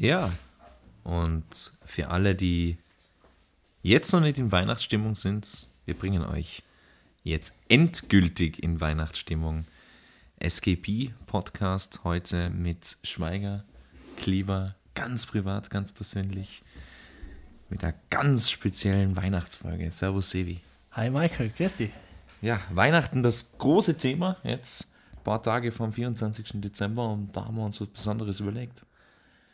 Ja, und für alle, die jetzt noch nicht in Weihnachtsstimmung sind, wir bringen euch jetzt endgültig in Weihnachtsstimmung. SGP Podcast heute mit Schweiger, Kleber, ganz privat, ganz persönlich, mit einer ganz speziellen Weihnachtsfolge. Servus, Sevi. Hi Michael, grüß dich. Ja, Weihnachten, das große Thema. Jetzt ein paar Tage vom 24. Dezember und da haben wir uns was Besonderes überlegt.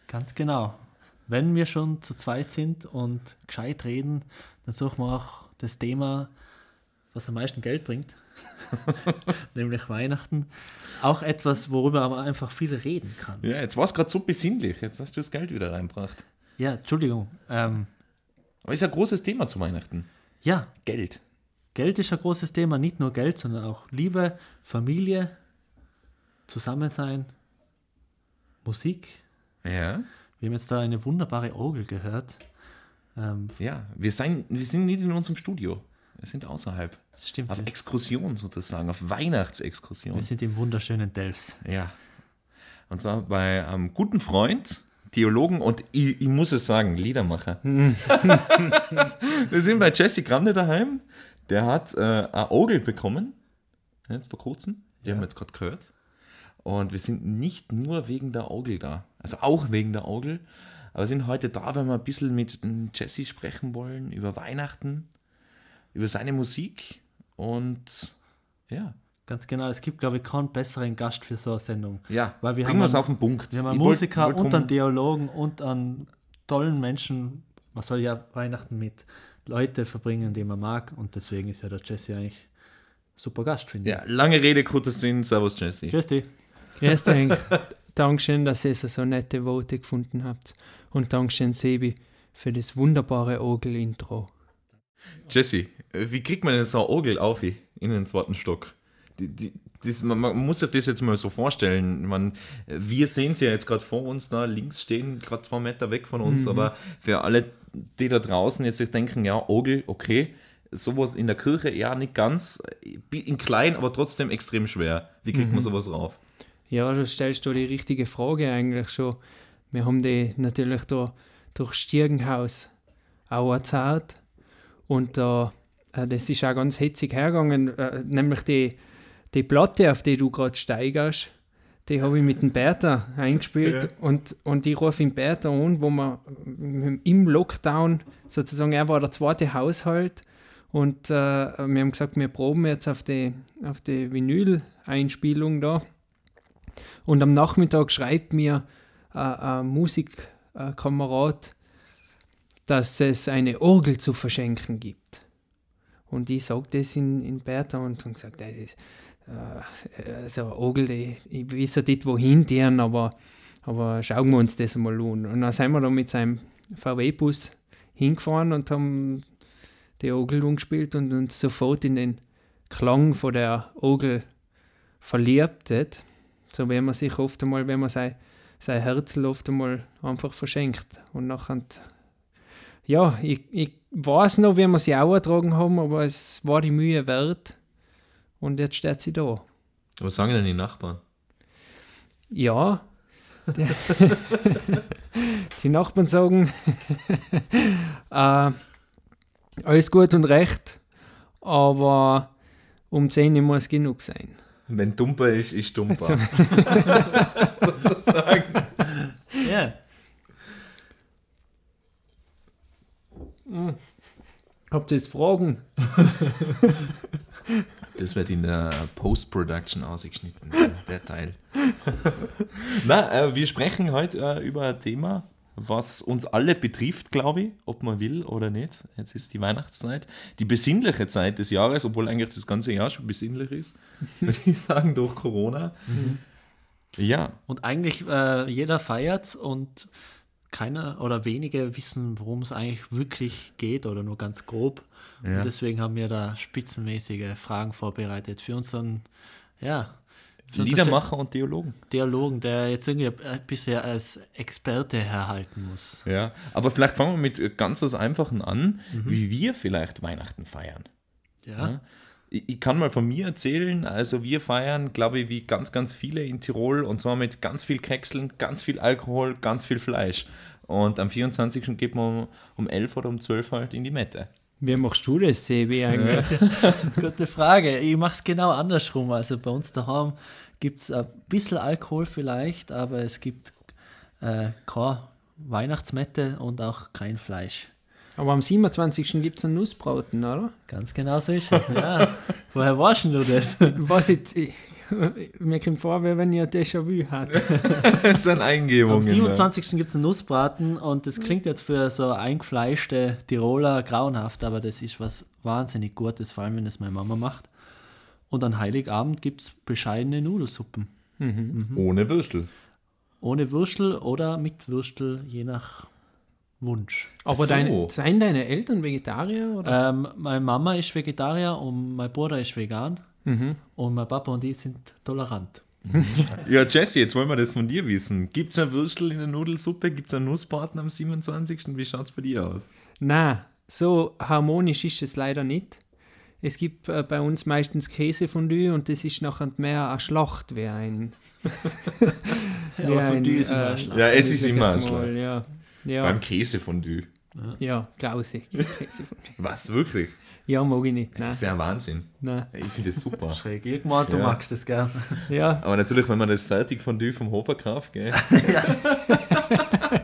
Ganz genau. Wenn wir schon zu zweit sind und gescheit reden, dann suchen wir auch das Thema, was am meisten Geld bringt, nämlich Weihnachten. Auch etwas, worüber man einfach viel reden kann. Ja, jetzt war es gerade so besinnlich. Jetzt hast du das Geld wieder reingebracht. Ja, Entschuldigung. Ähm, Aber ist ein großes Thema zu Weihnachten. ja, Geld. Geld ist ein großes Thema. Nicht nur Geld, sondern auch Liebe, Familie, Zusammensein, Musik. Ja. Wir haben jetzt da eine wunderbare Orgel gehört. Ähm, Ja, wir, sein, wir sind nicht in unserem Studio. Wir sind außerhalb. das stimmt. Auf Exkursion sozusagen, auf Weihnachtsexkursion. wir sind im wunderschönen Delfs. Ja. Und zwar bei einem guten Freund, Theologen und ich, ich muss es sagen, Liedermacher. wir sind bei Jesse Grande daheim. Der hat äh, ein Orgel bekommen, ja, vor kurzem. Die haben wir jetzt gerade gehört. Und wir sind nicht nur wegen der Orgel da, also auch wegen der Orgel, aber sind heute da, weil wir ein bisschen mit Jesse sprechen wollen über Weihnachten, über seine Musik und ja. Ganz genau. Es gibt, glaube ich, keinen besseren Gast für so eine Sendung. Ja, Weil wir bringen haben wir es einen- auf den Punkt. Wir haben einen Ich wollt- Musiker wollt und drum- einen Theologen und einen tollen Menschen. Man soll ja Weihnachten mit Leuten verbringen, die man mag. Und deswegen ist ja der Jesse eigentlich ein super Gast, finde ich. Ja, lange Rede, kurzer Sinn. Servus, Jesse. Grüß dich. Grüß dich. Dankeschön, dass ihr so nette Worte gefunden habt. Und Dankeschön, Sebi, für das wunderbare Orgel-Intro. Jesse, äh, wie kriegt man denn so eine Orgel auf in den zweiten Stock? Die, die, das, man, man muss sich das jetzt mal so vorstellen. Man, wir sehen sie ja jetzt gerade vor uns da, links stehen, gerade zwei Meter weg von uns, aber für alle, die da draußen jetzt sich denken, ja, Orgel, okay, sowas in der Kirche eher nicht ganz, in klein, aber trotzdem extrem schwer. Wie kriegt man sowas rauf? Ja, du stellst da die richtige Frage eigentlich schon. Wir haben die natürlich da durch Stiergenhaus auch erzählt. Und da, äh, das ist auch ganz hitzig hergegangen, äh, nämlich die, die Platte, auf die du gerade steigerst, die habe ich mit dem Bertha eingespielt und, und ich rufe den Bertha an, wo wir im Lockdown sozusagen, er war der zweite Haushalt und äh, wir haben gesagt, wir proben jetzt auf die, auf die Vinyl-Einspielung da. Und am Nachmittag schreibt mir äh, ein Musikkamerad, dass es eine Orgel zu verschenken gibt. Und ich sage das in, in Bertha und habe gesagt, ey, das, äh, also Orgel, die, ich weiß ja nicht wohin deren, aber, aber schauen wir uns das mal an. Und dann sind wir da mit seinem VW-Bus hingefahren und haben die Orgel umgespielt und uns sofort in den Klang von der Orgel verliebt. Hat. So wenn man sich oft einmal, wenn man sein, sein Herz oft einmal einfach verschenkt. Und nachher, ja, ich, ich weiß noch, wie wir sie auch ertragen haben, aber es war die Mühe wert. Und jetzt steht sie da. Was sagen denn die Nachbarn? Ja. Die, die Nachbarn sagen, äh, alles gut und recht, aber um 10 Uhr muss genug sein. Wenn dumper ist, ist dumper. Sozusagen. Ja. Habt ihr jetzt Fragen? Das wird in der Post-Production ausgeschnitten, der, der Teil. Na, äh, wir sprechen heute äh, über ein Thema, was uns alle betrifft, glaube ich, ob man will oder nicht. Jetzt ist die Weihnachtszeit, die besinnliche Zeit des Jahres, obwohl eigentlich das ganze Jahr schon besinnlich ist, würde ich sagen, durch Corona. Ja, Und eigentlich äh, jeder feiert und keiner oder wenige wissen, worum es eigentlich wirklich geht oder nur ganz grob. Ja. Und deswegen haben wir da spitzenmäßige Fragen vorbereitet für unseren, ja, Liedermacher und Theologen. Dialogen, der jetzt irgendwie bisher als Experte herhalten muss. Ja, aber vielleicht fangen wir mit ganz was Einfachen an, wie wir vielleicht Weihnachten feiern. Ja, Ja. ich, ich kann mal von mir erzählen, also wir feiern, glaube ich, wie ganz, ganz viele in Tirol und zwar mit ganz viel Kekseln, ganz viel Alkohol, ganz viel Fleisch. Und am 24. geht man um, um 11 oder um 12 halt in die Mette. Wie machst du das, Sebi, eigentlich? Gute Frage. Ich mache es genau andersrum. Also bei uns daheim gibt es ein bisschen Alkohol vielleicht, aber es gibt äh, keine Weihnachtsmette und auch kein Fleisch. Aber am 27. gibt es einen Nussbraten, oder? Ganz genau so ist es. Ja. Woher weißt du das? Was ich, mir kommt vor, wie wenn ihr Déjà-vu hat. Das sind Am Eingebungen. 27. gibt es einen Nussbraten und das klingt jetzt für so eingefleischte Tiroler grauenhaft, aber das ist was wahnsinnig Gutes, vor allem wenn es meine Mama macht. Und an Heiligabend gibt es bescheidene Nudelsuppen. Ohne Würstel. Ohne Würstel oder mit Würstel, je nach Wunsch. Aber so. deine, seien deine Eltern Vegetarier? Oder? Ähm, meine Mama ist Vegetarier und mein Bruder ist vegan. Und mein Papa und ich sind tolerant. Ja, Jesse, jetzt wollen wir das von dir wissen. Gibt es ein Würstel in der Nudelsuppe? Gibt es einen Nussbraten am 27.? Wie schaut es bei dir aus? Nein, so harmonisch ist es leider nicht. Es gibt äh, bei uns meistens Käsefondue und das ist nachher mehr eine Schlacht wie ein. wie aber Fondue ist immer eine äh, Schlacht. Ja, es wie ist immer ich's ein mal, Ja, ja, Beim Käsefondue. ja grausig. Käsefondue. Was, wirklich? Ja, mag ich nicht. Nein, Das ist ja ein Wahnsinn. nein. Ich finde das super. Schräg. Irgendwann, du Ja. magst das gern. Ja, Aber natürlich, wenn man das Fertigfondue vom Hofer kauft, gell?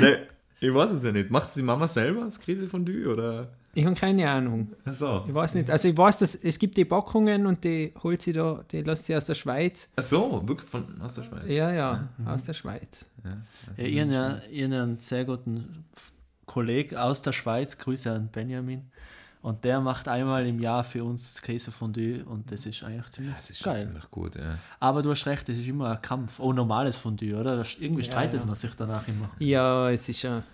nee, ich weiß es ja nicht. Macht es die Mama selber, das Käsefondue, oder? ich habe keine Ahnung. Achso. Ich weiß nicht. Also ich weiß, dass es gibt die Packungen und die holt sie da, die lässt sie aus der Schweiz. Achso, wirklich von, aus der Schweiz. Ja, ja, aus der Schweiz. Ja, habe ja, ja einen sehr guten Kollegen aus der Schweiz, Grüße an Benjamin. Und der macht einmal im Jahr für uns Käsefondue und das ist eigentlich ziemlich Das ist schon geil. ziemlich gut, ja. Aber du hast recht, das ist immer ein Kampf. Oh, normales Fondue, oder? Das, irgendwie streitet ja. man sich danach immer. Ja, es ist eine,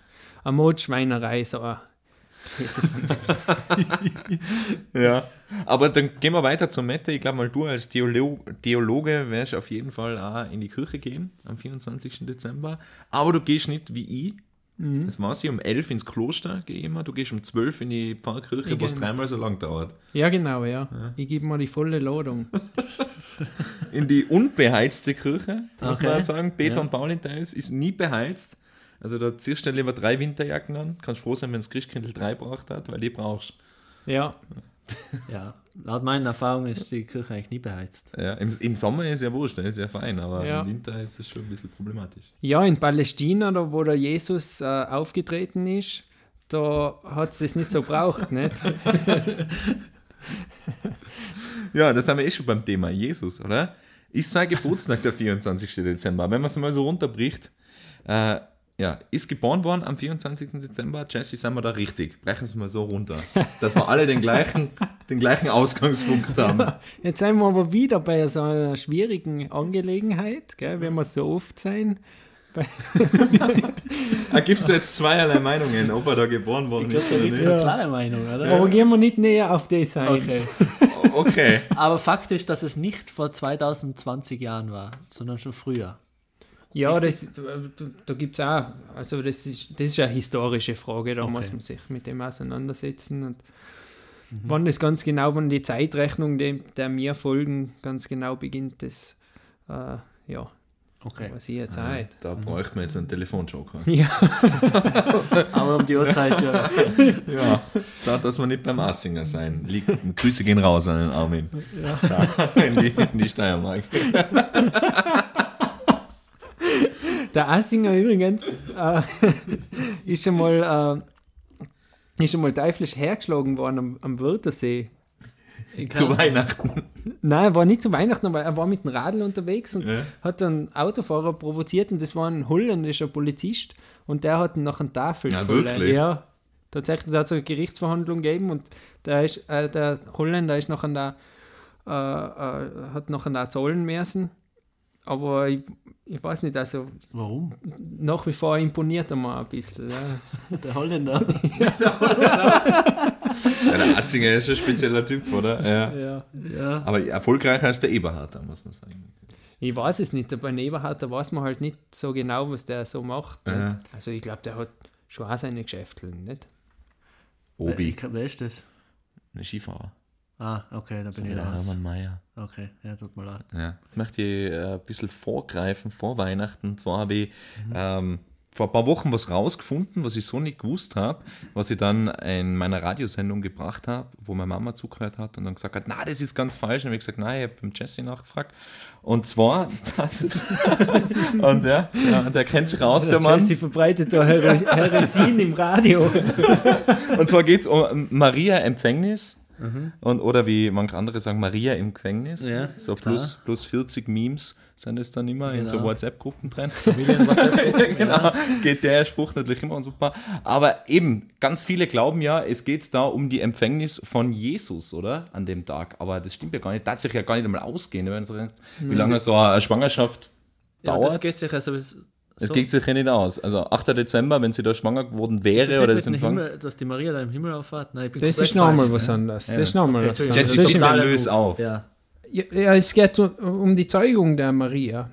eine Mordschweinerei, so ein Käsefondue. Ja. Aber dann gehen wir weiter zur Mette. Ich glaube mal, du als Theolo Theologe wirst auf jeden Fall auch in die Kirche gehen am 24. Dezember. Aber du gehst nicht wie ich. Das war sie um 11 ins Kloster, gehe ich immer. Du gehst um 12 in die Pfarrkirche, was dreimal so lang dauert. Ja, genau, ja. Ich gebe mal die volle Ladung. In die unbeheizte Kirche, muss Okay. man auch sagen. Peter Ja. und Paulin-Teils ist nie beheizt. Also da ziehst du lieber drei Winterjacken an. Kannst froh sein, wenn das Christkindl drei braucht hat, weil die brauchst. Ja, Ja, laut meinen Erfahrungen ist die Kirche eigentlich nie beheizt. Ja, im, Im Sommer ist ja wurscht, dann ist ja fein, aber Ja. im Winter ist es schon ein bisschen problematisch. ja in Palästina, da wo der Jesus äh, aufgetreten ist, da hat es das nicht so braucht, nicht? Ja, das haben wir eh schon beim Thema Jesus, oder? Ist sein Geburtstag der 24. Dezember. Wenn man es mal so runterbricht, äh, ja, ist geboren worden am 24. Dezember. Jesse, sind wir da richtig? Brechen es mal so runter. Dass wir alle den gleichen, den gleichen Ausgangspunkt haben. Jetzt sind wir aber wieder bei so einer schwierigen Angelegenheit, gell, wenn wir so oft sein. Da gibt es jetzt zweierlei Meinungen, ob er da geboren worden Ich glaube, ist da oder gibt es nicht. keine klare Meinung, oder? Aber gehen wir nicht näher auf das ein. Okay. Okay. Aber Fakt ist, dass es nicht vor 2020 Jahren war, sondern schon früher. Ja, das, äh, da gibt es auch, also das ist, das ist eine historische Frage, da Okay. muss man sich mit dem auseinandersetzen. Und wann das ganz genau, wann die Zeitrechnung, dem, der mir folgen, ganz genau beginnt, das, äh, ja, Okay. weiß ich jetzt auch nicht. Da bräuchten wir jetzt einen Telefonjoker. Ja, Aber um die Uhrzeit, ja. Ja, statt dass wir nicht beim Assinger sein. Liegt, Grüße gehen raus an den Armin. Ja. In, die, in die Steiermark. Der Assinger übrigens äh, ist schon mal, äh, ist schon mal teuflisch hergeschlagen worden am, am Wörthersee. Zu Weihnachten. Nein, er war nicht zu Weihnachten, aber er war mit dem Radl unterwegs und Ja. hat einen Autofahrer provoziert und das war ein holländischer Polizist und der hat ihn nach einer Tafel Ja, voll- wirklich? Ja, tatsächlich, da hat es eine Gerichtsverhandlung gegeben und der, ist, äh, der Holländer ist noch an der, äh, äh, hat noch an der zahlen müssen. Aber ich, ich weiß nicht, also Warum? nach wie vor imponiert er mir ein bisschen. Ja. Der Holländer. Ja, der Assinger ist ein spezieller Typ, oder? Ja. Ja. ja. Aber erfolgreicher als der Eberhard, muss man sagen. Ich weiß es nicht, bei Eberhard, da weiß man halt nicht so genau, was der so macht. Ja. Also ich glaube, der hat schon auch seine Geschäfte, nicht? Obi, Wer ist das? ein Skifahrer. Ah, okay, da bin ich Der raus. Hermann Mayer. Okay, ja, tut mir leid. Ja. Ich möchte äh, ein bisschen vorgreifen vor Weihnachten. Und zwar habe ich ähm, vor ein paar Wochen was rausgefunden, was ich so nicht gewusst habe, was ich dann in meiner Radiosendung gebracht habe, wo meine Mama zugehört hat und dann gesagt hat, na, das ist ganz falsch. Und ich habe gesagt, nein, ich habe beim Jesse nachgefragt. Und zwar, das ist, und ja, ja, der kennt sich aus, der Mann. Jesse verbreitet da Heres Heresien im Radio. Und zwar geht es um Maria Empfängnis. Und, oder wie manche andere sagen, Maria im Gefängnis. Ja, so klar. plus, plus 40 Memes sind es dann immer in so Genau. WhatsApp-Gruppen drin. Familien-WhatsApp. genau, geht der Spruch natürlich immer super. Aber eben, ganz viele glauben ja, es geht da um die Empfängnis von Jesus, oder? An dem Tag. Aber das stimmt ja gar nicht. Tatsächlich ja gar nicht einmal ausgehen. Wenn man so denkt, wie lange so eine Schwangerschaft Ja, dauert. das geht sich also so. es geht sich ja nicht aus. Also 8. Dezember, wenn sie da schwanger geworden Ist wäre das oder nicht das. Himmel, dass die Maria da im Himmel auffahrt? Nein, ich bin Das ist nochmal falsch. was anderes. Das ist nochmal Okay, was anderes. Jesse, da löse auf. Ja, Ja, ja, es geht um- die Zeugung der Maria.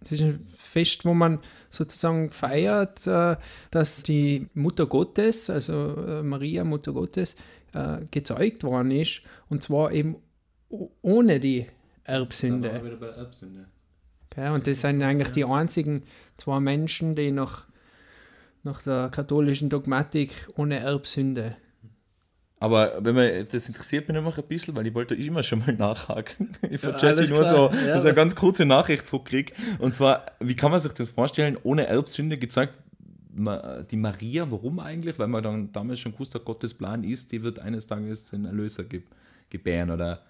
Das ist ein Fest, wo man sozusagen feiert, äh, dass die Mutter Gottes, also äh, Maria, Mutter Gottes, äh, gezeugt worden ist. Und zwar eben ohne die Erbsünde. Okay, und das sind eigentlich die einzigen zwei Menschen, die nach, nach der katholischen Dogmatik ohne Erbsünde. Aber wenn man, das interessiert mich noch ein bisschen, weil ich wollte immer schon mal nachhaken. Ich Ja, alles nur klar. so, Ja. dass ich eine ganz kurze Nachricht zurückkriege. Und zwar, wie kann man sich das vorstellen, ohne Erbsünde gezeigt, die Maria, warum eigentlich? Weil man dann damals schon gewusst hat, Gottes Plan ist, die wird eines Tages den Erlöser ge gebären. Oder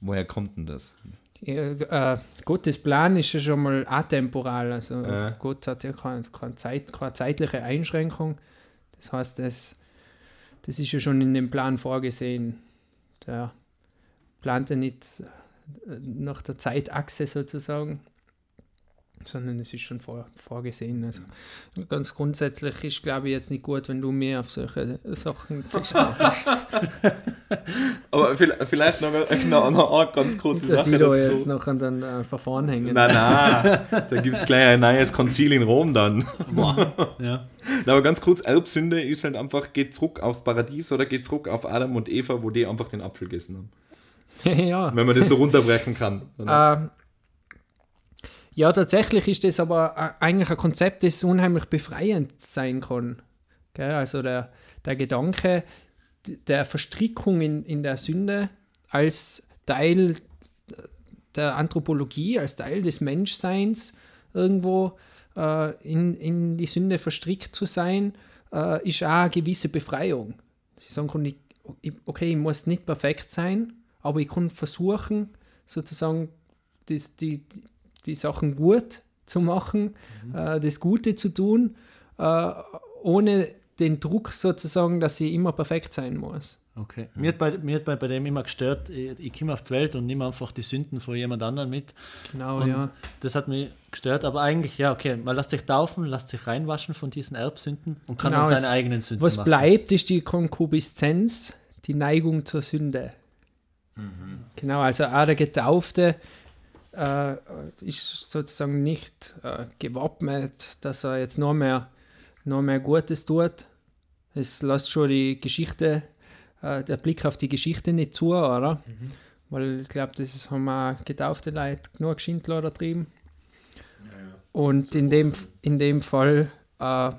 woher kommt denn das? Ja, äh, Gottes Plan ist ja schon mal atemporal. Also Äh. Gott hat ja keine, keine, Zeit, keine zeitliche Einschränkung. Das heißt, das, das ist ja schon in dem Plan vorgesehen. Der plant ja nicht äh, nach der Zeitachse sozusagen, sondern es ist schon vor, vorgesehen. Also ganz grundsätzlich ist, glaube ich, jetzt nicht gut, wenn du mehr auf solche Sachen festlegst. Aber vielleicht, noch, noch, noch eine ganz kurze dass Sache ich da dazu. jetzt noch an den äh, Verfahren hängen. Nein, nein, da gibt es gleich ein neues Konzil in Rom dann. ja. Na, aber ganz kurz, Erbsünde ist halt einfach, geht zurück aufs Paradies oder geht zurück auf Adam und Eva, wo die einfach den Apfel gegessen haben. ja. Wenn man das so runterbrechen kann. Ähm, ja, tatsächlich ist das aber eigentlich ein Konzept, das unheimlich befreiend sein kann. Gell? Also der, der Gedanke der Verstrickung in, in der Sünde als Teil der Anthropologie, als Teil des Menschseins irgendwo äh, in, in die Sünde verstrickt zu sein, äh, ist auch eine gewisse Befreiung. Sie sagen okay, ich muss nicht perfekt sein, aber ich kann versuchen, sozusagen das, die, die, Sachen gut zu machen, äh, das Gute zu tun, äh, ohne den Druck sozusagen, dass ich immer perfekt sein muss. Okay. Mir hat, bei, mir hat bei, bei dem immer gestört, ich, ich komme auf die Welt und nehme einfach die Sünden von jemand anderem mit. Genau, Und ja. das hat mich gestört, aber eigentlich, ja, okay, man lässt sich taufen, lässt sich reinwaschen von diesen Erbsünden und kann Genau, dann seine es- eigenen Sünden Was machen. bleibt, ist die Konkubiszenz, die Neigung zur Sünde. Genau, also auch der Getaufte äh, ist sozusagen nicht äh, gewappnet, dass er jetzt noch mehr, noch mehr Gutes tut. Es lässt schon die Geschichte, äh, der Blick auf die Geschichte nicht zu, oder? Weil ich glaube, das ist- haben auch getaufte Leute genug Schindler trieben. Und in dem, in dem Fall äh,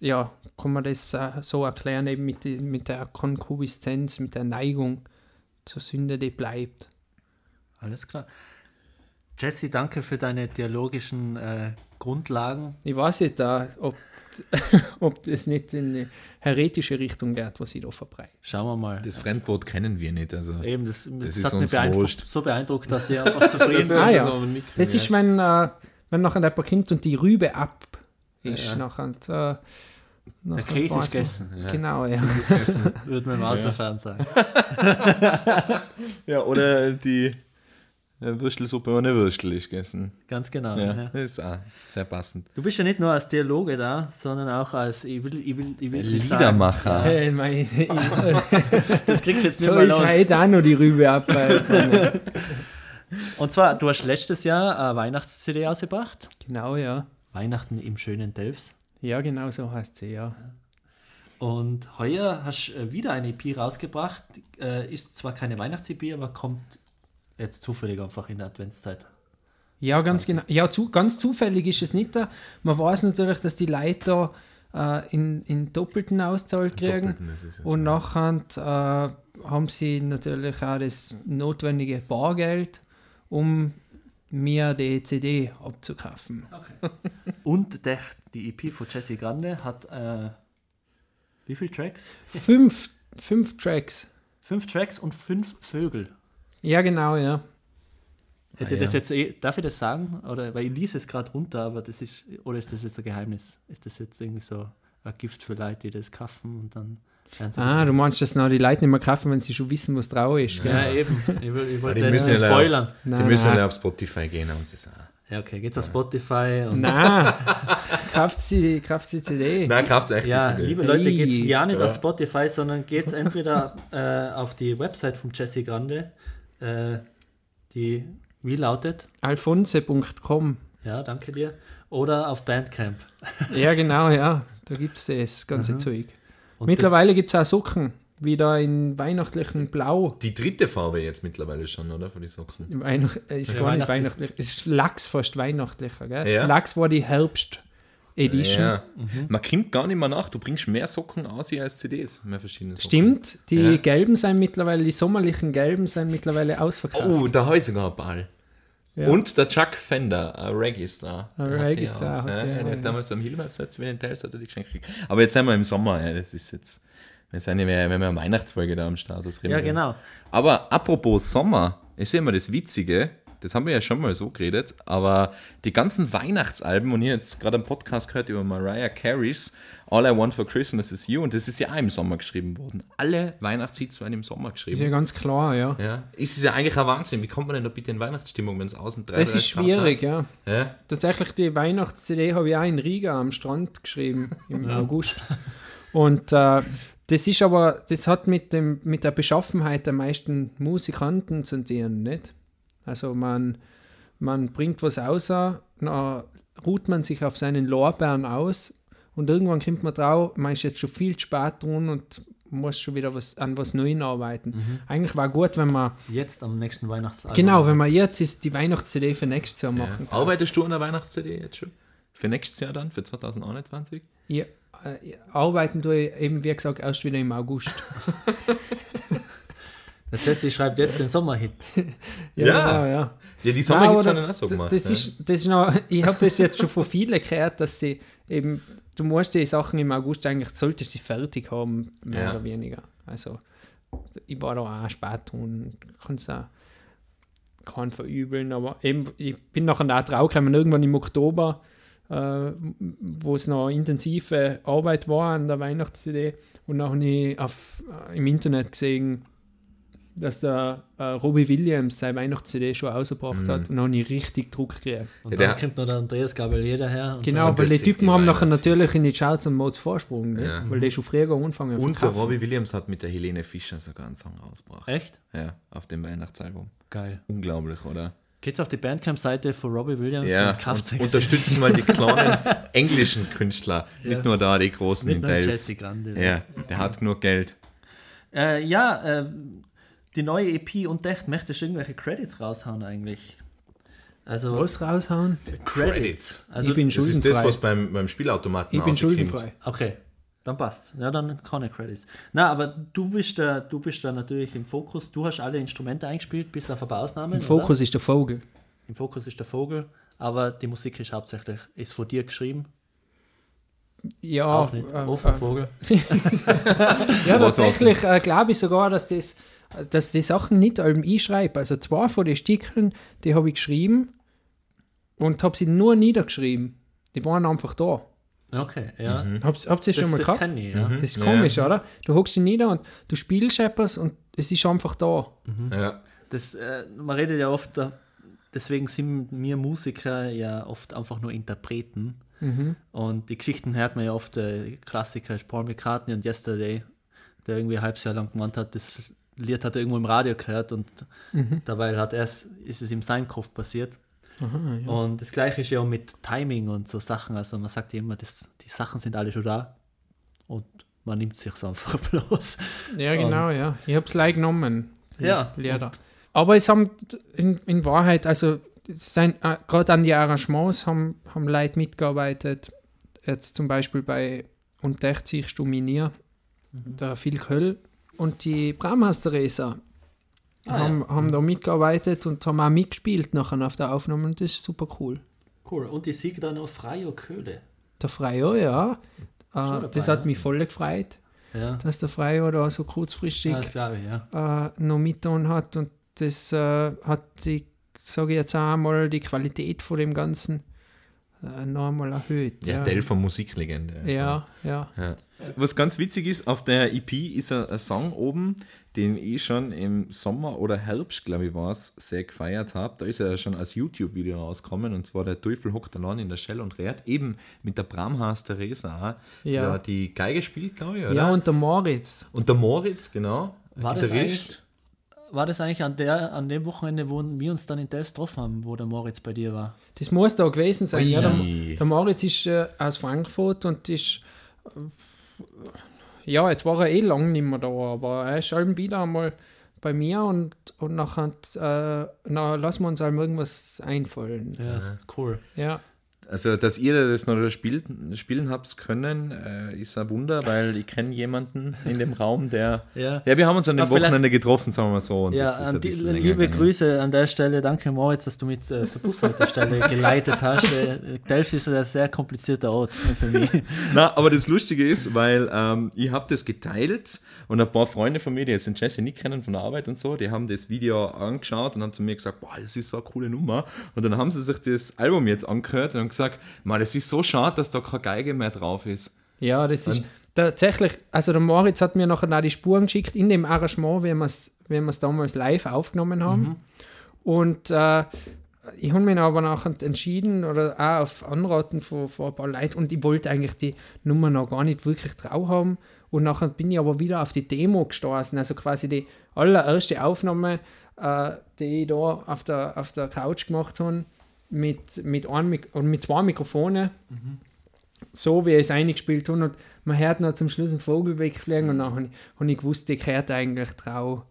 ja, kann man das äh, so erklären, eben mit, die, mit der Konkubiszenz, mit der Neigung zur Sünde, die bleibt. Alles klar. Jesse, danke für deine dialogischen äh, Grundlagen. Ich weiß nicht, äh, ob, ob das nicht in eine heretische Richtung geht, was ich da verbreite. Schauen wir mal. Das Fremdwort kennen wir nicht. Also. Eben, das, das, ist hat mich uns beeindruckt, so beeindruckt, dass ich einfach zufrieden Ah, bin. ja. Das ist, wenn, äh, wenn nachher der kommt und die Rübe ab ist. Ja. Nachher, äh, Der Käse ist gegessen, man- Genau, ja. würde man im Außerfern sagen. Ja, oder die äh, Würstelsuppe ohne Würstel ist gegessen. Ganz genau. Ja, ja. das ist auch sehr passend. Du bist ja nicht nur als Dialoge da, sondern auch als, ich will, ich will, ich will Liedermacher. Hey, mein, ich, das kriegst du jetzt nicht so ist los. heute auch noch die Rübe ab. Und zwar, du hast letztes Jahr eine Weihnachts-CD ausgebracht. genau, ja. Weihnachten im schönen Delfs. Ja, genau so heißt sie, ja. Und heuer hast du äh, wieder eine EP rausgebracht. Äh, ist zwar keine Weihnachts-EP, aber kommt jetzt zufällig einfach in der Adventszeit. Ja, ganz genau. Ja, zu, ganz zufällig ist es nicht da. Man weiß natürlich, dass die Leute da äh, in, in doppelten Auszahl kriegen. Doppelten, Und nachher äh, haben sie natürlich auch das notwendige Bargeld, um mir die CD abzukaufen. Und der, die EP von Jesse Grande hat äh, wie viele Tracks? Fünf, fünf Tracks. Fünf Tracks und fünf Vögel. Ja, genau, ja. Hätte Ah, das ja. jetzt eh, darf ich das sagen? Oder weil ich lese es gerade runter, aber das ist, oder ist das jetzt ein Geheimnis? Ist das jetzt irgendwie so ein Gift für Leute, die das kaufen und dann Ah, du meinst, dass noch die Leute nicht mehr kaufen, wenn sie schon wissen, was drauf ist. Ja, gell? eben. Ich, will- ich wollte die jetzt müssen nicht ja spoilern. Die Nein, müssen nein. ja auf Spotify gehen und sie sagen. Ja, okay. Geht's auf Spotify? Und Nein, kauft sie, kauft sie CD. Nein, kauft echt ja, die CD. liebe Leute, geht's ja nicht Ja. auf Spotify, sondern geht's entweder äh, auf die Website von Jesse Grande, äh, die wie lautet? Alfonse.com. Ja, danke dir. Oder auf Bandcamp. Ja, genau, ja. Da gibt es das ganze Zeug. Und Mittlerweile gibt es auch Socken. Wieder in weihnachtlichen Blau. Die dritte Farbe jetzt mittlerweile schon, oder? Von den Socken. Weihnacht, äh, ist Ja, gar nicht weihnachtlich. Ist Lachs fast weihnachtlicher, gell? Ja. Lachs war die Herbst-Edition. Ja. Man kommt gar nicht mehr nach. Du bringst mehr Socken aus als CDs. Mehr verschiedene Socken. Stimmt, die Ja. gelben sind mittlerweile, die sommerlichen gelben sind mittlerweile ausverkauft. Oh, da habe ich sogar einen Ball. Ja. Und der Chuck Fender, ein Reggae-Star. Ein Reggae-Star ja, ja. hat damals am Hillmaps Festival in Tales hat er die geschenkt gekriegt. Aber jetzt sind wir im Sommer, ja, das ist jetzt. Wir sind ja, mehr- wenn wir eine Weihnachtsfolge da am Start Ja, genau. Aber apropos Sommer, ist ja immer das Witzige, das haben wir ja schon mal so geredet, aber die ganzen Weihnachtsalben, und habe jetzt gerade einen Podcast gehört über Mariah Carey's All I Want for Christmas is You, und das ist ja auch im Sommer geschrieben worden. Alle Weihnachtshits werden im Sommer Ist geschrieben. ja ganz klar, ja. Ja. Ist es ja eigentlich ein Wahnsinn. Wie kommt man denn da bitte in Weihnachtsstimmung, wenn es außen drei Das ist schwierig, ja. Ja. Tatsächlich, die Weihnachts-CD habe ich auch in Riga am Strand geschrieben im August. Und äh, das ist aber, das hat mit, dem, mit der Beschaffenheit der meisten Musikanten zu tun, nicht? Also man, man bringt was außer, dann ruht man sich auf seinen Lorbeeren aus und irgendwann kommt man drauf, man ist jetzt schon viel zu spät dran und muss schon wieder was, an was Neuem arbeiten. Eigentlich war gut, wenn man, Jetzt am nächsten Weihnachtsalbum. genau, wenn man jetzt ist die Weihnachts-CD für nächstes Jahr machen kann. Arbeitest du an der Weihnachts-CD jetzt schon? Für nächstes Jahr dann, für 2021? Ja, äh, arbeiten tue ich eben, wie gesagt, erst wieder im August. Der Jesse schreibt jetzt den Sommerhit. Ja. genau, ja. Ja, die Nein, Sommer gibt es aber dann auch so gemacht. Das ja. ist, das ist noch, ich habe das jetzt schon von vielen gehört, dass sie eben, du musst die Sachen im August eigentlich, solltest du sie fertig haben, mehr Ja. oder weniger. Also, ich war da auch spät und kann es auch kann verübeln, aber eben, ich bin nachher auch drauf gekommen, irgendwann im Oktober, äh, wo es noch intensive Arbeit war an der Weihnachts-CD und dann habe ich auf, äh, im Internet gesehen, dass der äh, Robbie Williams seine Weihnachts-CD schon rausgebracht hat und dann habe ich richtig Druck gekriegt. Und Ja, dann der- kommt noch der Andreas Gabalier daher. Und Genau, und weil die Typen die haben nachher natürlich in die Charts und Modes Vorsprung, nicht? Ja. weil die schon früher angefangen haben Und der. Robbie Williams hat mit der Helene Fischer sogar einen Song rausgebracht. Echt? Ja, auf dem Weihnachtsalbum. Geil. Unglaublich, oder? Geht's auf die Bandcamp-Seite von Robbie Williams Ja, und kauft und unterstützen mal die kleinen englischen Künstler, Ja. nicht nur da die großen mit Delfts. Jesse Grande. Ja, der hat genug Geld. Äh, ja, äh, die neue EP und echt, möchtest du irgendwelche Credits raushauen eigentlich? Also Was raushauen? Credits. Also ich bin Das ist das, was beim, beim Spielautomaten Ich bin schuldenfrei. Okay, dann passt. Ja, dann keine Credits. Na, aber du bist da, du bist da natürlich im Fokus. Du hast alle Instrumente eingespielt, bis auf ein paar Ausnahmen. Im Fokus ist der Vogel. Oder? Im Fokus ist der Vogel, aber die Musik ist hauptsächlich ist von dir geschrieben. Ja, Auch nicht. äh, Auch vom äh, Vogel. ja tatsächlich äh, glaube ich sogar, dass das dass die Sachen nicht allem ich schreibe. Also zwei von den Stücken, die habe ich geschrieben und habe sie nur niedergeschrieben. Die waren einfach da. Okay, ja. Habt, habt ihr Das, schon mal das gehabt? kenne ich, ja. Das ist Ja. komisch, oder? Du hockst dich nieder und du spielst etwas und es ist einfach da. Ja. Das, äh, man redet ja oft, da, deswegen sind wir Musiker ja oft einfach nur Interpreten. Und die Geschichten hört man ja oft, äh, Klassiker Paul McCartney und Yesterday, der irgendwie ein halbes Jahr lang gemeint hat, das Lied hat er irgendwo im Radio gehört und dabei hat erst, ist es im seinem Kopf passiert. Und das gleiche ist ja auch mit Timing und so Sachen. Also man sagt ja immer, das, die Sachen sind alle schon da. Und man nimmt sich einfach bloß. Ja, genau, ja. Ich habe es gleich genommen. Ja, Lieder. Aber es haben in, in Wahrheit, also äh, gerade an die Arrangements haben, haben Leute mitgearbeitet. Jetzt zum Beispiel bei Und echt siehst du mich nie, Mhm. der Phil Köll und die Brahmas-Theresa Ah, haben, haben da mitgearbeitet und haben auch mitgespielt nachher auf der Aufnahme und das ist super cool. Cool. Und die Sieg dann auf Freio Köhle. Der Freio, ja. Äh, dabei, das hat ja. mich voll gefreut, Ja, dass der Freio da so kurzfristig das glaube ich, ja. äh, noch mitgetan hat und das äh, hat die, sage ich jetzt auch einmal, die Qualität von dem Ganzen äh, noch einmal erhöht. Ja, Ja, Teil von Musiklegende. also. ja, ja. Ja. Was ganz witzig ist, auf der EP ist ein, ein Song oben, den ich schon im Sommer oder Herbst, glaube ich, war es, sehr gefeiert habe. Da ist er schon als YouTube-Video rausgekommen und zwar der Teufel hockt allein in der Shell und rät, eben mit der Bramhaus Theresa, auch, Ja. der die Geige spielt, glaube ich, oder? ja, und der Moritz. und der Moritz, genau. War das Gitarrist. War das eigentlich an, der, an dem Wochenende, wo wir uns dann in Delft getroffen haben, wo der Moritz bei dir war? Das muss da gewesen sein. Ja, der, der Moritz ist äh, aus Frankfurt und ist. Ja, jetzt war er eh lang nicht mehr da, aber er ist schon wieder einmal bei mir und, und nachher äh, na, lassen wir uns halt irgendwas einfallen. Ja, ist cool. Ja. Also, dass ihr das noch spielen, spielen habt können, äh, ist ein Wunder, weil ich kenne jemanden in dem Raum, der. Ja. Ja, wir haben uns an dem Ah, vielleicht- Wochenende getroffen, sagen wir mal so. Und Ja, die, liebe gegangen. Grüße an der Stelle. Danke, Moritz, dass du mit äh, zur Bushaltestelle geleitet hast. Äh, Delft ist ein sehr komplizierter Ort für mich. Na, aber das Lustige ist, weil ähm, ich habe das geteilt und ein paar Freunde von mir, die jetzt den Jesse nicht kennen von der Arbeit und so, die haben das Video angeschaut und haben zu mir gesagt, boah, das ist so eine coole Nummer. Und dann haben sie sich das Album jetzt angehört und haben gesagt, man, das ist so schade, dass da keine Geige mehr drauf ist. Ja, das ist tatsächlich, also der Moritz hat mir nachher auch die Spuren geschickt in dem Arrangement, wie wir es wie wir's damals live aufgenommen haben. Und äh, ich habe mich aber nachher entschieden, oder auch auf Anraten von, von ein paar Leuten, und ich wollte eigentlich die Nummer noch gar nicht wirklich drauf haben. Und nachher bin ich aber wieder auf die Demo gestoßen, also quasi die allererste Aufnahme, äh, die ich da auf der, auf der Couch gemacht habe, mit, mit, einem, mit zwei Mikrofonen so wie ich es eingespielt habe und man hört noch zum Schluss einen Vogel wegfliegen und dann habe ich, hab ich gewusst, der gehört eigentlich drauf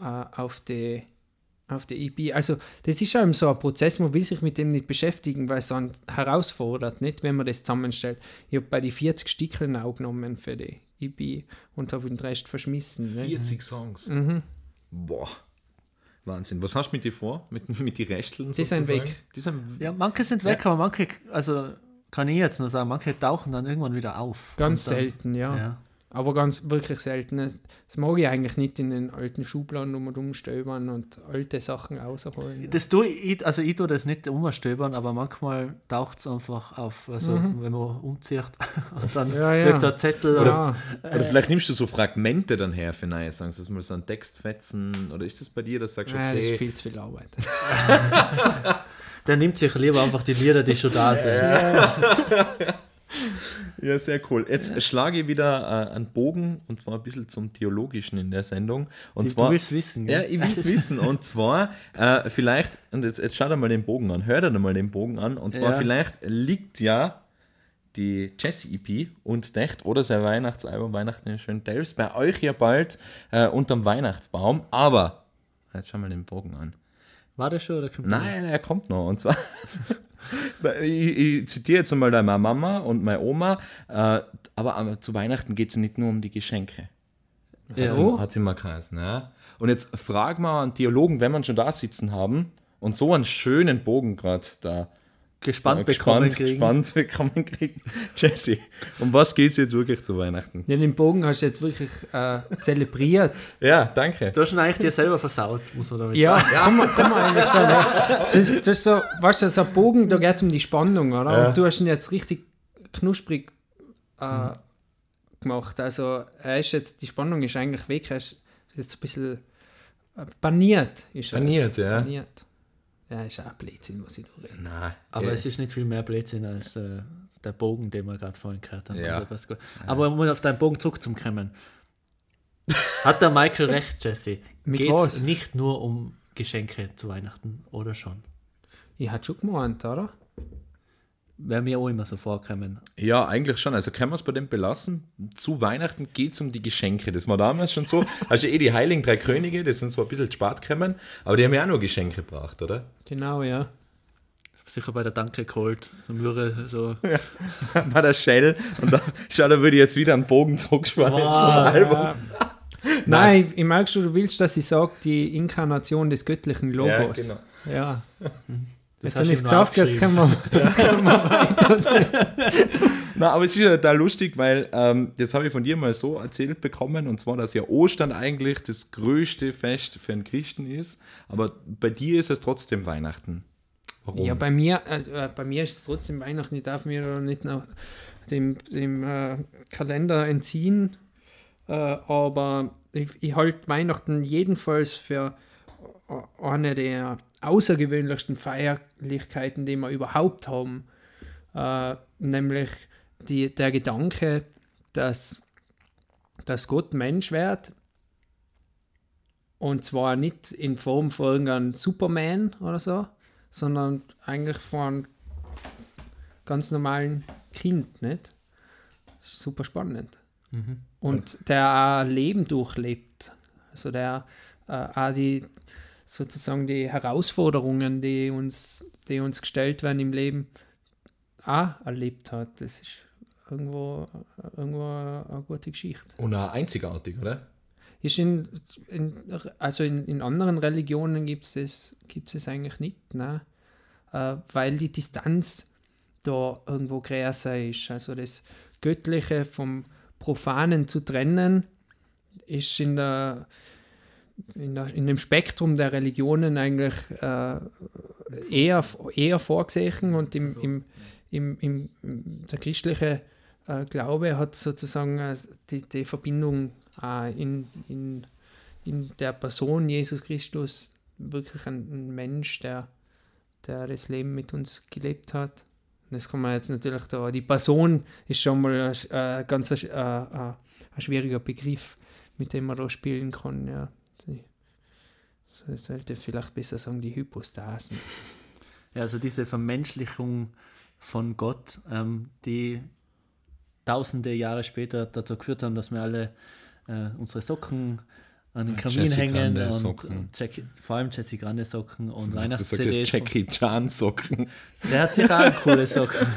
äh, auf die auf die EP. Also das ist eben so ein Prozess, man will sich mit dem nicht beschäftigen, weil es dann herausfordert, nicht, wenn man das zusammenstellt. Ich habe bei die 40 Stickeln auch genommen für die EP und habe den Rest verschmissen. Ne? 40 Songs. Mhm. Boah. Wahnsinn. Was hast du mit dir vor? Mit, mit den Resteln? Die sind weg. Die sind Ja, manche sind weg, aber manche, also kann ich jetzt nur sagen, manche tauchen dann irgendwann wieder auf. Ganz dann, selten, ja. Ja. Aber ganz wirklich selten. Das mag ich eigentlich nicht in den alten Schubladen um und umstöbern und alte Sachen rausholen. Das tue ich, also ich tue das nicht umstöbern, aber manchmal taucht es einfach auf. Also wenn man umzieht und dann Mhm. Ja, ja. ein Zettel. Ja. und- Oder vielleicht nimmst du so Fragmente dann her für neue Songs, dass mal so einen Text fetzen. Oder ist das bei dir, dass du sagst, Nein, das ist okay, viel zu viel Arbeit. Der nimmt sich lieber einfach die Lieder, die schon da sind. Ja, sehr cool. Jetzt schlage ich wieder äh, einen Bogen und zwar ein bisschen zum Theologischen in der Sendung. Und Du zwar, willst wissen, Ja, gell? ich will es wissen. Und zwar, äh, vielleicht, und jetzt, jetzt schaut er mal den Bogen an, hört er mal den Bogen an. Und zwar, Ja. vielleicht liegt ja die Jesse-EP und Decht oder sein Weihnachtsalbum Weihnachten in schönen Delfs bei euch ja bald äh, unterm Weihnachtsbaum. Aber, jetzt schau mal den Bogen an. War das schon oder kommt Nein, er kommt noch. Und zwar, ich, ich zitiere jetzt einmal meine Mama und meine Oma, äh, aber zu Weihnachten geht es nicht nur um die Geschenke. Ja. Hat sie, hat sie mal geheißen, ja. Und jetzt frag mal einen Theologen, wenn wir schon da sitzen haben und so einen schönen Bogen gerade da gespannt äh, bekommen gespannt, kriegen. gespannt bekommen kriegen. Jesse, um was geht es jetzt wirklich zu Weihnachten? Ja, den Bogen hast du jetzt wirklich äh, zelebriert. Ja, danke. Du hast ihn eigentlich dir selber versaut, muss man damit Ja, sagen. kann, man, kann man eigentlich sagen. ja. Das, das ist so, weißt du, so ein Bogen, da geht es um die Spannung, oder? Ja. Und du hast ihn jetzt richtig knusprig äh, gemacht. Also, er ist jetzt, die Spannung ist eigentlich weg, er ist jetzt ein bisschen äh, baniert. Ist er Baniert, jetzt. ja. Baniert. Ja, ist auch Blödsinn, was ich da rede. Nein. Aber äh, es ist nicht viel mehr Blödsinn als äh, der Bogen, den wir gerade vorhin gehört haben. Ja. Also. Aber um auf deinen Bogen zurückzukommen. Hat der Michael recht, Jesse? Geht es nicht nur um Geschenke zu Weihnachten oder schon? Ich hatte schon gemeint, oder? Wäre mir auch immer so vorkommen. Ja, eigentlich schon. Also können wir es bei dem belassen. Zu Weihnachten geht es um die Geschenke. Das war damals schon so. Also eh die Heiligen Drei Könige, die sind zwar ein bisschen spät gekommen, aber die haben ja auch nur Geschenke gebracht, oder? Genau, ja. Sicher bei der Danke geholt. So Möhre, so. Bei der Shell. Und da, schau, da würde ich jetzt wieder einen Bogen zurückspannen Wow. zum Album. Ja. Nein, ich, ich merke schon, du willst, dass ich sage, die Inkarnation des göttlichen Logos. genau. Ja. Das Jetzt habe ich es geschafft, jetzt können wir, jetzt können wir weiter. Na, aber es ist ja da lustig, weil ähm, das habe ich von dir mal so erzählt bekommen, und zwar, dass ja Ostern eigentlich das größte Fest für einen Christen ist, aber bei dir ist es trotzdem Weihnachten. Warum? Ja, bei mir, äh, bei mir ist es trotzdem Weihnachten. Ich darf mir nicht noch dem, dem äh, Kalender entziehen. Äh, aber ich, ich halte Weihnachten jedenfalls für eine der außergewöhnlichsten Feierlichkeiten, die wir überhaupt haben. Äh, nämlich die, der Gedanke, dass, dass Gott Mensch wird. Und zwar nicht in Form von irgendeinem Superman oder so, sondern eigentlich von ganz normalen Kind, nicht? Super spannend. Und der auch Leben durchlebt. Also der äh, auch die sozusagen die Herausforderungen, die uns, die uns gestellt werden im Leben, auch erlebt hat. Das ist irgendwo, irgendwo eine gute Geschichte. Und auch einzigartig, oder? Ist in, in, also in, in anderen Religionen gibt es das, gibt's das eigentlich nicht, ne? äh, weil die Distanz da irgendwo größer ist. Also das Göttliche vom Profanen zu trennen, ist in, der, in, der, in dem Spektrum der Religionen eigentlich äh, eher, eher vorgesehen und im, im, im, im, der christliche äh, Glaube hat sozusagen äh, die, die Verbindung äh, in, in, in der Person Jesus Christus wirklich ein, ein Mensch, der, der das Leben mit uns gelebt hat. Und das kann man jetzt natürlich da, die Person ist schon mal ein, äh, ganz ein, äh, äh, ein schwieriger Begriff, mit dem man da spielen kann. Ja. Sollte vielleicht besser sagen, die Hypostasen. Ja, also diese Vermenschlichung von Gott, ähm, die tausende Jahre später dazu geführt haben, dass wir alle äh, unsere Socken an den Ja, Kamin Jesse hängen Grande und Socken. Jackie, vor allem Jesse Grande Socken und sagt Weihnachts-CDs. Jackie Chan Socken. Der hat sicher auch coole Socken.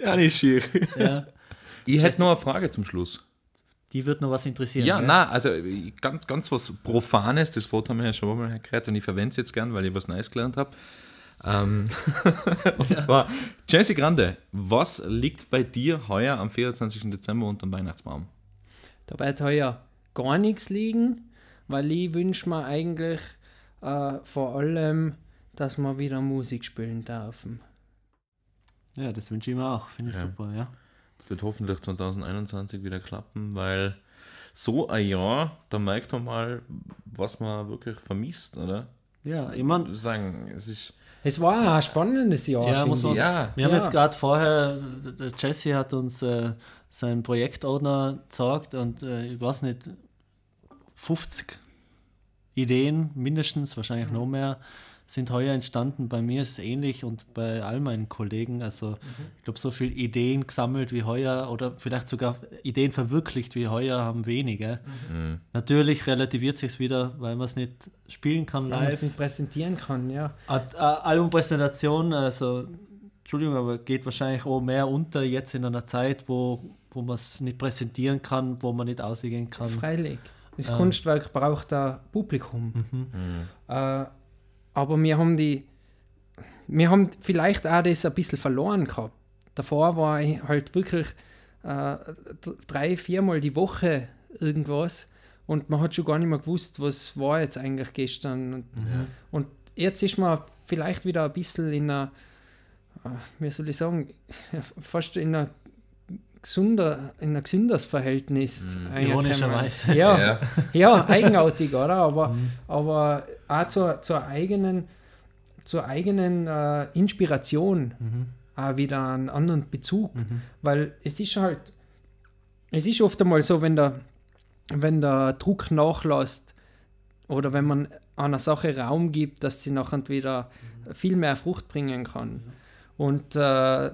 Ja, nicht schier. Ja, Ich hätte noch eine Frage zum Schluss. Die wird noch was interessieren. Ja, gell? na, also äh, ganz, ganz was Profanes, das Wort haben wir ja schon mal gehört und ich verwende es jetzt gern, weil ich was Neues gelernt habe. Ähm, und zwar, Jesse Grande, was liegt bei dir heuer am 24. Dezember unter dem Weihnachtsbaum? Da wird heuer gar nichts liegen, weil ich wünsche mir eigentlich äh, vor allem, dass wir wieder Musik spielen dürfen. Ja, das wünsche ich mir auch. Finde ich Ja. super, ja. Wird hoffentlich 2021 wieder klappen, weil so ein Jahr, da merkt man mal, was man wirklich vermisst, oder? Ja, ich mein, Sagen, es ist. Es war ein spannendes Jahr. Ja, muss man. Ja, Wir haben Ja. jetzt gerade vorher, der Jesse hat uns äh, seinen Projektordner gezeigt und äh, ich weiß nicht, 50 Ideen mindestens, wahrscheinlich noch mehr, sind heuer entstanden. Bei mir ist es ähnlich und bei all meinen Kollegen. Also ich glaube, so viele Ideen gesammelt wie heuer oder vielleicht sogar Ideen verwirklicht wie heuer haben wenige. Natürlich relativiert sich wieder, weil man es nicht spielen kann Weil man es nicht präsentieren kann, ja. Ad- äh, Albumpräsentation, also Entschuldigung, aber geht wahrscheinlich auch mehr unter jetzt in einer Zeit, wo, wo man es nicht präsentieren kann, wo man nicht ausgehen kann. Freilich. Das Ähm. Kunstwerk braucht ein Publikum. Mhm. Äh, aber wir haben die, wir haben vielleicht auch das ein bisschen verloren gehabt. Davor war ich halt wirklich äh, drei, viermal die Woche irgendwas und man hat schon gar nicht mehr gewusst, was war jetzt eigentlich gestern. Und, und jetzt ist man vielleicht wieder ein bisschen in einer, äh, wie soll ich sagen, fast in einer gesunder, in ein gesünderes Verhältnis. eingekommen. Ironischerweise. Ja, ja. ja, eigenartig, oder? Aber, aber auch zur, zur eigenen, zur eigenen äh, Inspiration auch wieder einen anderen Bezug. Weil es ist halt, es ist oft einmal so, wenn der, wenn der Druck nachlässt oder wenn man einer Sache Raum gibt, dass sie nachher wieder viel mehr Frucht bringen kann. Und äh,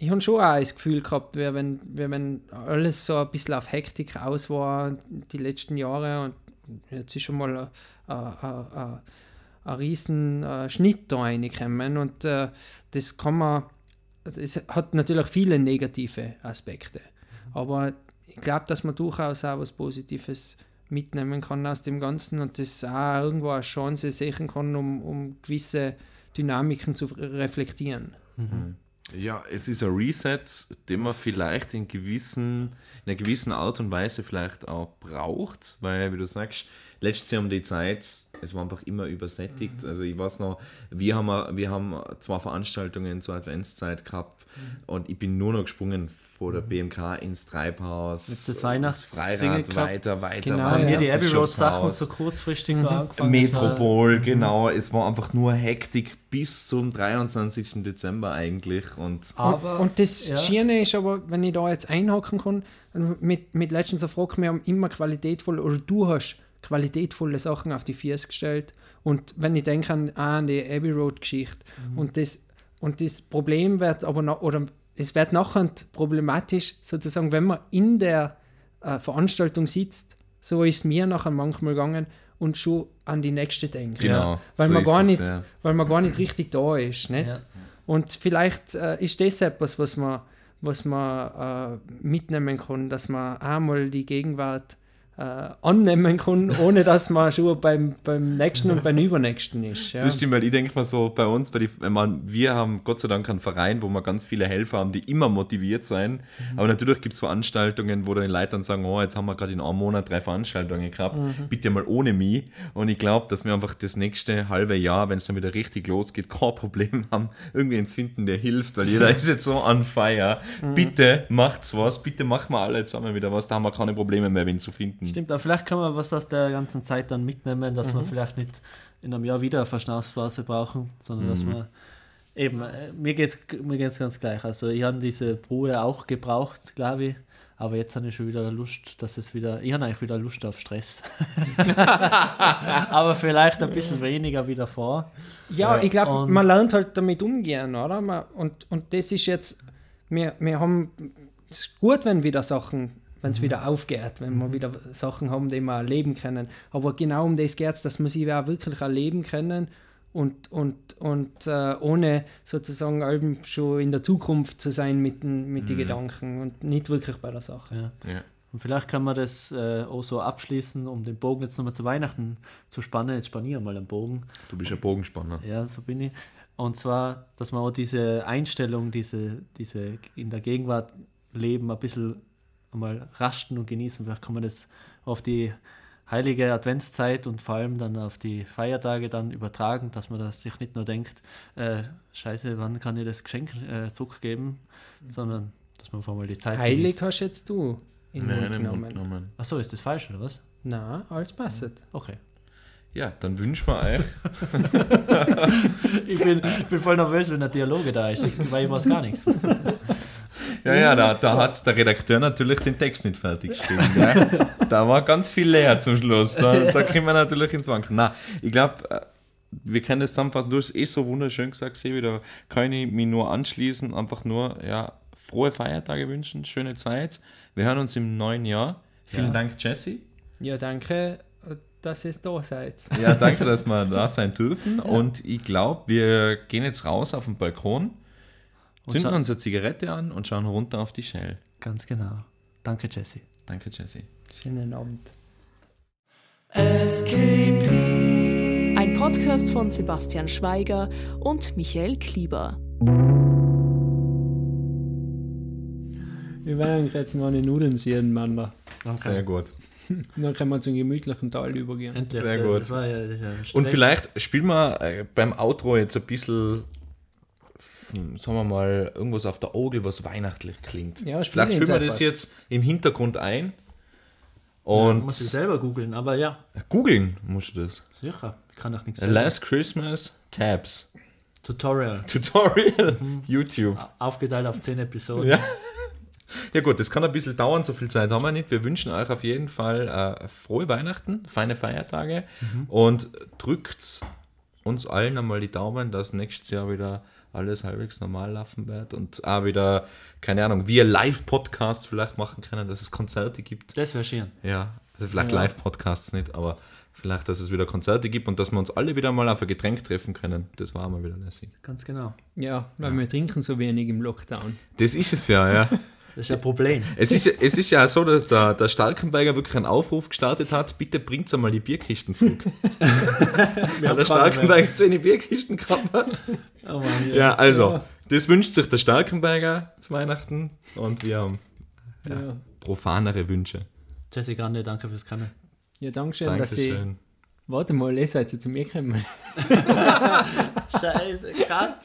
ich habe schon auch das Gefühl gehabt, wie wenn, wie wenn alles so ein bisschen auf Hektik aus war die letzten Jahre und jetzt ist schon mal ein, riesen äh, Schnitt da reingekommen und äh, das kann man, das hat natürlich viele negative Aspekte, aber ich glaube, dass man durchaus auch was Positives mitnehmen kann aus dem Ganzen und das auch irgendwo eine Chance sehen kann, um, um gewisse Dynamiken zu reflektieren. Mhm. Ja, es ist ein Reset, den man vielleicht in, gewissen, in einer gewissen Art und Weise vielleicht auch braucht, weil, wie du sagst, letztes Jahr um die Zeit, es war einfach immer übersättigt. Mhm. Also ich weiß noch, wir haben, wir haben zwei Veranstaltungen zur Adventszeit gehabt mhm. und ich bin nur noch gesprungen vor der BMK ins Treibhaus. Jetzt das Weihnachtsfreirad weiter, weiter. Genau, haben wir die Abbey Road Sachen so kurzfristig mhm. angefangen. Metropol, genau. Es war einfach nur Hektik bis zum 23. Dezember eigentlich. Und, aber, und, und das ja. Schiene ist aber, wenn ich da jetzt einhaken kann, mit, mit letztens eine Frage, wir haben immer qualitätvoll, oder du hast qualitätvolle Sachen auf die Füße gestellt. Und wenn ich denke an, an die Abbey Road Geschichte mhm. und das und das Problem wird aber noch, oder es wird nachher problematisch, sozusagen, wenn man in der äh, Veranstaltung sitzt, so ist mir nachher manchmal gegangen und schon an die nächste denkt. Genau. Weil, so man gar nicht, ja. weil man gar nicht richtig da ist. Nicht? Ja. Und vielleicht äh, ist das etwas, was man, was man äh, mitnehmen kann, dass man einmal die Gegenwart äh, annehmen kann, ohne dass man schon beim, beim nächsten und beim übernächsten ist. Ja. Das stimmt, weil ich denke mal so, bei uns, bei die, man, wir haben Gott sei Dank einen Verein, wo wir ganz viele Helfer haben, die immer motiviert sein. Mhm. Aber natürlich gibt es Veranstaltungen, wo dann die Leute dann sagen, oh, jetzt haben wir gerade in einem Monat drei Veranstaltungen gehabt, mhm. bitte mal ohne mich. Und ich glaube, dass wir einfach das nächste halbe Jahr, wenn es dann wieder richtig losgeht, kein Problem haben, irgendwie ins Finden, der hilft, weil jeder ist jetzt so on fire. Mhm. Bitte macht's was, bitte machen wir alle zusammen wieder was, da haben wir keine Probleme mehr, wen zu finden. Stimmt, aber vielleicht kann man was aus der ganzen Zeit dann mitnehmen, dass mhm. wir vielleicht nicht in einem Jahr wieder eine Verschnaufsblase brauchen, sondern mhm. dass man eben, äh, mir geht es mir geht's ganz gleich. Also ich habe diese Ruhe auch gebraucht, glaube ich. Aber jetzt habe ich schon wieder Lust, dass es wieder. Ich habe eigentlich wieder Lust auf Stress. aber vielleicht ein bisschen weniger wieder vor. Ja, ja ich glaube, man lernt halt damit umgehen, oder? und, und das ist jetzt. Wir, wir haben. Es ist gut, wenn wieder Sachen wenn es mhm. wieder aufgeht, wenn mhm. wir wieder Sachen haben, die wir erleben können. Aber genau um das geht es, dass wir sie auch wirklich erleben können und, und, und äh, ohne sozusagen schon in der Zukunft zu sein mit den, mit mhm. den Gedanken und nicht wirklich bei der Sache. Ja. Ja. Und vielleicht kann man das äh, auch so abschließen, um den Bogen jetzt nochmal zu Weihnachten zu spannen. Jetzt spanniere mal den Bogen. Du bist ein Bogenspanner. Ja, so bin ich. Und zwar, dass man auch diese Einstellung, diese, diese in der Gegenwart leben, ein bisschen einmal rasten und genießen. Vielleicht kann man das auf die heilige Adventszeit und vor allem dann auf die Feiertage dann übertragen, dass man das sich nicht nur denkt, äh, scheiße, wann kann ich das Geschenk äh, zurückgeben, sondern dass man vor allem die Zeit Heilig genießt. hast jetzt du in Nein, Mund genommen. genommen. Achso, ist das falsch oder was? Na, alles passt. Okay. Ja, dann wünschen wir euch. ich, bin, ich bin voll nervös, wenn der Dialoge da ist, weil ich weiß gar nichts. Ja, ja, da, da hat der Redakteur natürlich den Text nicht fertig geschrieben. Gell? Da war ganz viel leer zum Schluss. Da, da kriegen wir natürlich ins Wanken. Na, ich glaube, äh, wir können das zusammenfassen. Du hast eh so wunderschön gesagt, Sevi, da kann ich mich nur anschließen. Einfach nur, ja, frohe Feiertage wünschen, schöne Zeit. Wir hören uns im neuen Jahr. Vielen ja. Dank, Jesse. Ja, danke, dass ihr da seid. Ja, danke, dass wir da sein dürfen. Und ich glaube, wir gehen jetzt raus auf den Balkon Zünden uns eine Zigarette an und schauen runter auf die Shell. Ganz genau. Danke, Jesse. Danke, Jesse. Schönen Abend. SKP. Ein Podcast von Sebastian Schweiger und Michael Klieber. Wir werden jetzt mal eine Nudeln sehen, Mann. Okay. Sehr gut. Dann können wir zum gemütlichen Teil übergehen. Endlich. Sehr gut. Ja, ja und vielleicht spielen wir äh, beim Outro jetzt ein bisschen sagen wir mal, irgendwas auf der Ogel, was weihnachtlich klingt. Ja, Vielleicht spielen wir das jetzt im Hintergrund ein. Und ja, muss ich selber googeln, aber ja. Googeln musst du das. Sicher, ich kann doch nichts Last Christmas Tabs. Tutorial. Tutorial. Mhm. YouTube. Aufgeteilt auf 10 Episoden. Ja. Ja gut, das kann ein bisschen dauern, so viel Zeit haben wir nicht. Wir wünschen euch auf jeden Fall äh, frohe Weihnachten, feine Feiertage mhm. und drückt uns allen einmal die Daumen, dass nächstes Jahr wieder alles halbwegs normal laufen wird und auch wieder, keine Ahnung, wir Live-Podcasts vielleicht machen können, dass es Konzerte gibt. Das wäre schön. Ja, also vielleicht Ja. Live-Podcasts nicht, aber vielleicht, dass es wieder Konzerte gibt und dass wir uns alle wieder mal auf ein Getränk treffen können. Das war mal wieder lässig. Ganz genau. Ja, weil wir trinken so wenig im Lockdown. Das ist es ja, ja. Das ist ein Problem. Es ist, ja- es ist ja so, dass der, der Stalkenberger wirklich einen Aufruf gestartet hat, bitte bringt einmal die Bierkisten zurück. ja, der Stalkenberger hat seine Bierkisten gehabt. Oh Mann, Ja, also, das wünscht sich der Stalkenberger zu Weihnachten und wir haben Ja, profanere Wünsche. Jesse Grande, danke fürs Kommen. ja danke dass ich. Dankeschön. Warte mal, ihr seid jetzt zu mir gekommen. Scheiße, Cut.